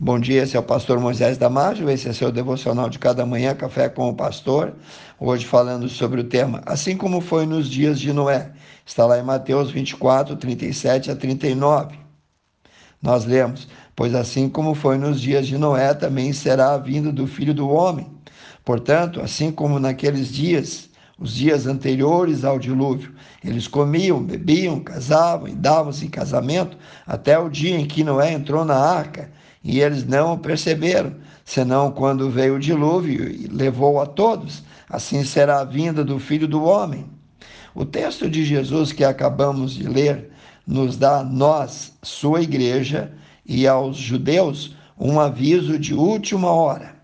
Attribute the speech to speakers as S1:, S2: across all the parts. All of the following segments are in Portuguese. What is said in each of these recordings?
S1: Bom dia, esse é o pastor Moisés Damásio, esse é seu devocional de cada manhã, Café com o Pastor. Hoje falando sobre o tema Assim como foi nos dias de Noé. Está lá em Mateus 24, 37 a 39. Nós lemos: Pois assim como foi nos dias de Noé, também será a vinda do filho do homem. Portanto, assim como naqueles dias, os dias anteriores ao dilúvio, eles comiam, bebiam, casavam e davam-se em casamento, até o dia em que Noé entrou na arca e eles não o perceberam, senão quando veio o dilúvio e levou a todos. Assim será a vinda do Filho do Homem. O texto de Jesus que acabamos de ler nos dá a nós, sua igreja, e aos judeus um aviso de última hora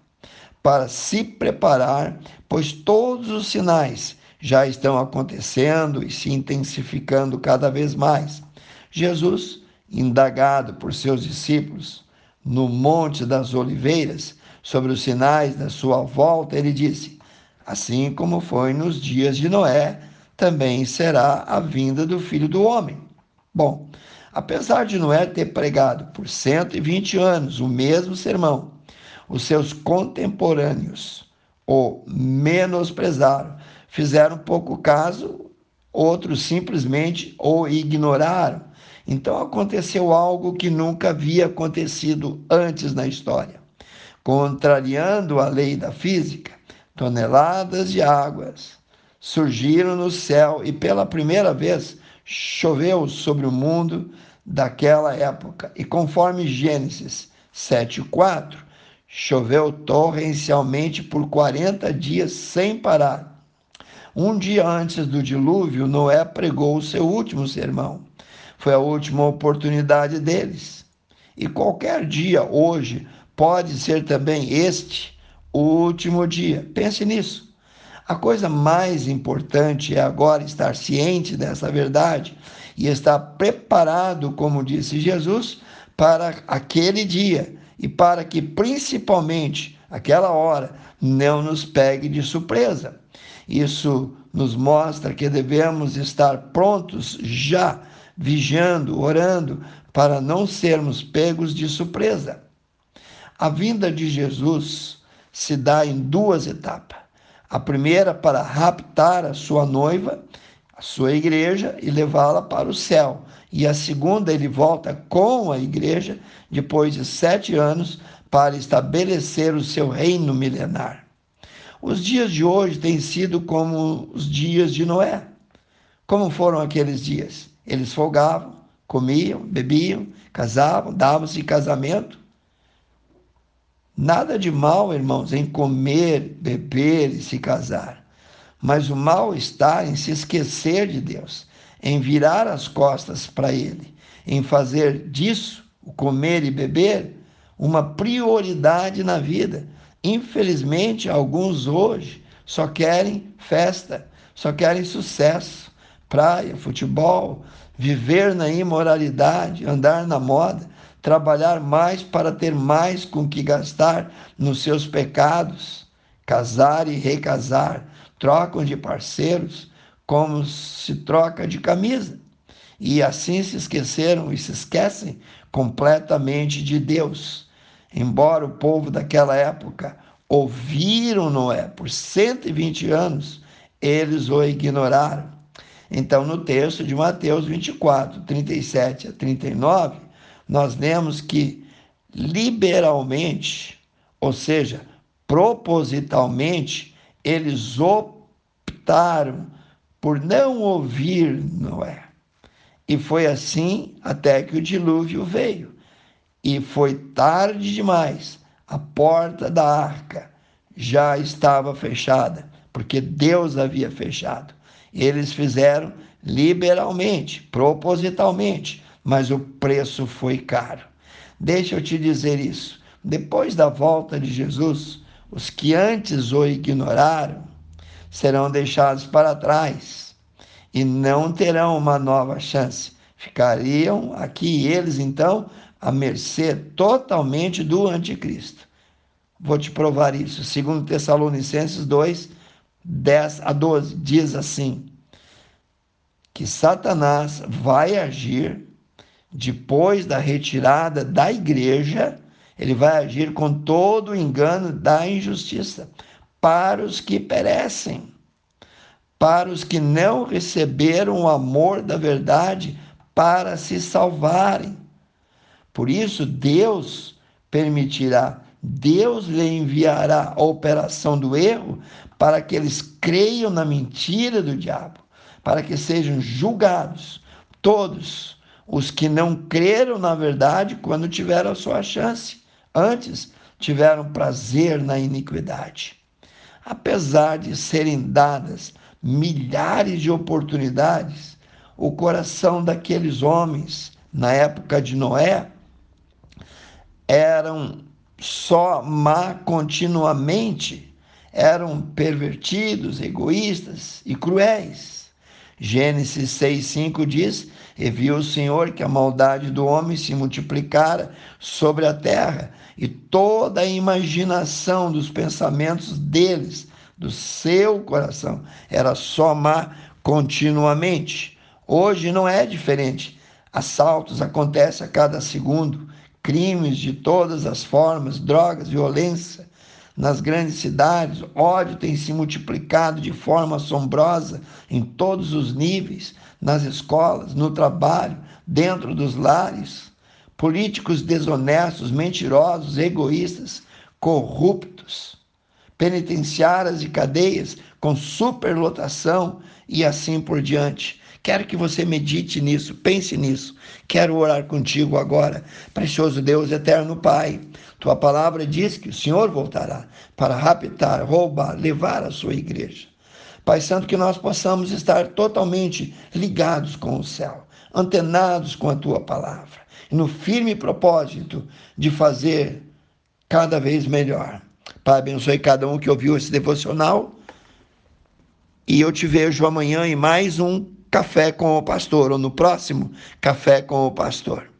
S1: para se preparar, pois todos os sinais já estão acontecendo e se intensificando cada vez mais. Jesus, indagado por seus discípulos, no Monte das Oliveiras, sobre os sinais da sua volta, ele disse: Assim como foi nos dias de Noé, também será a vinda do filho do homem. Bom, apesar de Noé ter pregado por 120 anos o mesmo sermão, os seus contemporâneos o menosprezaram, fizeram pouco caso, outros simplesmente o ignoraram então aconteceu algo que nunca havia acontecido antes na história. Contrariando a lei da física, toneladas de águas surgiram no céu e pela primeira vez choveu sobre o mundo daquela época. E conforme Gênesis 7:4, choveu torrencialmente por 40 dias sem parar. Um dia antes do dilúvio, Noé pregou o seu último sermão. Foi a última oportunidade deles. E qualquer dia hoje pode ser também este último dia. Pense nisso. A coisa mais importante é agora estar ciente dessa verdade e estar preparado, como disse Jesus, para aquele dia e para que principalmente aquela hora não nos pegue de surpresa. Isso nos mostra que devemos estar prontos já vigiando, orando, para não sermos pegos de surpresa. A vinda de Jesus se dá em duas etapas. A primeira para raptar a sua noiva, a sua igreja, e levá-la para o céu. E a segunda, ele volta com a igreja, depois de sete anos, para estabelecer o seu reino milenar. Os dias de hoje têm sido como os dias de Noé. Como foram aqueles dias? Eles folgavam, comiam, bebiam, casavam, davam-se em casamento. Nada de mal, irmãos, em comer, beber e se casar. Mas o mal está em se esquecer de Deus, em virar as costas para Ele, em fazer disso, o comer e beber, uma prioridade na vida. Infelizmente, alguns hoje só querem festa, só querem sucesso, praia, futebol, viver na imoralidade, andar na moda, trabalhar mais para ter mais com que gastar nos seus pecados, casar e recasar, trocam de parceiros como se troca de camisa. E assim se esqueceram e se esquecem completamente de Deus. Embora o povo daquela época ouviram Noé por 120 anos, eles o ignoraram. Então, no texto de Mateus 24, 37 a 39, nós lemos que liberalmente, ou seja, propositalmente, eles optaram por não ouvir Noé. E foi assim até que o dilúvio veio. E foi tarde demais. A porta da arca já estava fechada, porque Deus havia fechado. Eles fizeram liberalmente, propositalmente, mas o preço foi caro. Deixa eu te dizer isso. Depois da volta de Jesus, os que antes o ignoraram serão deixados para trás e não terão uma nova chance. Ficariam aqui eles, então, à mercê totalmente do anticristo. Vou te provar isso. Segundo Tessalonicenses 2, 10 a 12, diz assim: que Satanás vai agir depois da retirada da igreja Ele vai agir com todo o engano da injustiça para os que perecem, para os que não receberam o amor da verdade para se salvarem. Por isso, Deus permitirá, Deus lhe enviará a operação do erro para que eles creiam na mentira do diabo, para que sejam julgados todos os que não creram na verdade quando tiveram a sua chance, antes tiveram prazer na iniquidade. Apesar de serem dadas milhares de oportunidades, o coração daqueles homens na época de Noé eram só má continuamente, eram pervertidos, egoístas e cruéis. Gênesis 6,5 diz: E viu o Senhor que a maldade do homem se multiplicara sobre a terra, e toda a imaginação dos pensamentos deles, do seu coração, era só má continuamente. Hoje não é diferente. Assaltos acontecem a cada segundo, crimes de todas as formas, drogas, violência. Nas grandes cidades, ódio tem se multiplicado de forma assombrosa em todos os níveis, nas escolas, no trabalho, dentro dos lares. Políticos desonestos, mentirosos, egoístas, corruptos, penitenciárias e cadeias com superlotação e assim por diante. Quero que você medite nisso, pense nisso. Quero orar contigo agora. Precioso Deus, eterno Pai, tua palavra diz que o Senhor voltará para raptar, roubar, levar a sua igreja. Pai Santo, que nós possamos estar totalmente ligados com o céu, antenados com a tua palavra, no firme propósito de fazer cada vez melhor. Pai, abençoe cada um que ouviu esse devocional. E eu te vejo amanhã em mais um Café com o Pastor, ou no próximo Café com o Pastor.